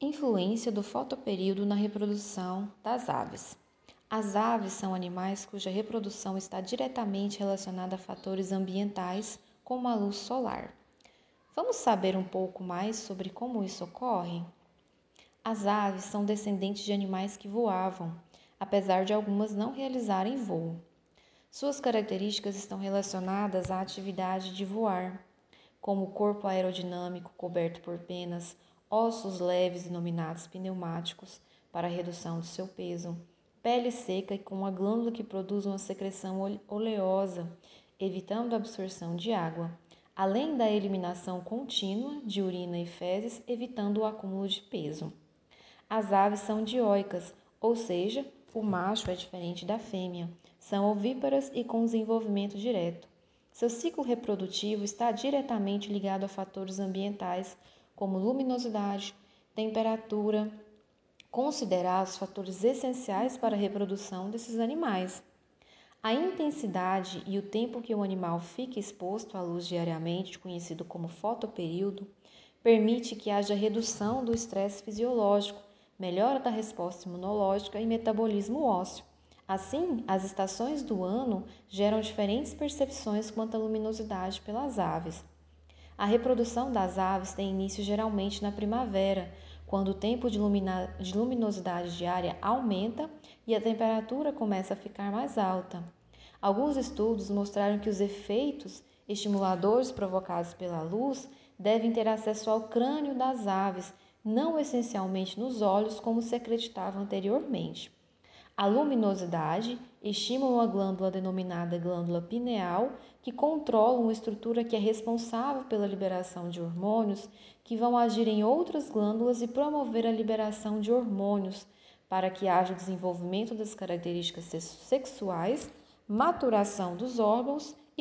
Influência do fotoperíodo na reprodução das aves. As aves são animais cuja reprodução está diretamente relacionada a fatores ambientais, como a luz solar. Vamos saber um pouco mais sobre como isso ocorre? As aves são descendentes de animais que voavam, apesar de algumas não realizarem voo. Suas características estão relacionadas à atividade de voar, como o corpo aerodinâmico coberto por penas, ossos leves denominados pneumáticos para redução do seu peso, pele seca e com uma glândula que produz uma secreção oleosa, evitando a absorção de água, além da eliminação contínua de urina e fezes, evitando o acúmulo de peso. As aves são dioicas, ou seja, o macho é diferente da fêmea. São ovíparas e com desenvolvimento direto. Seu ciclo reprodutivo está diretamente ligado a fatores ambientais como luminosidade, temperatura, considerados fatores essenciais para a reprodução desses animais. A intensidade e o tempo que o animal fica exposto à luz diariamente, conhecido como fotoperíodo, permite que haja redução do estresse fisiológico, melhora da resposta imunológica e metabolismo ósseo. Assim, as estações do ano geram diferentes percepções quanto à luminosidade pelas aves. A reprodução das aves tem início geralmente na primavera, quando o tempo de, lumina, de luminosidade diária aumenta e a temperatura começa a ficar mais alta. Alguns estudos mostraram que os efeitos estimuladores provocados pela luz devem ter acesso ao crânio das aves, não essencialmente nos olhos, como se acreditava anteriormente. A luminosidade estimula uma glândula denominada glândula pineal, que controla uma estrutura que é responsável pela liberação de hormônios que vão agir em outras glândulas e promover a liberação de hormônios para que haja desenvolvimento das características sexuais, maturação dos órgãos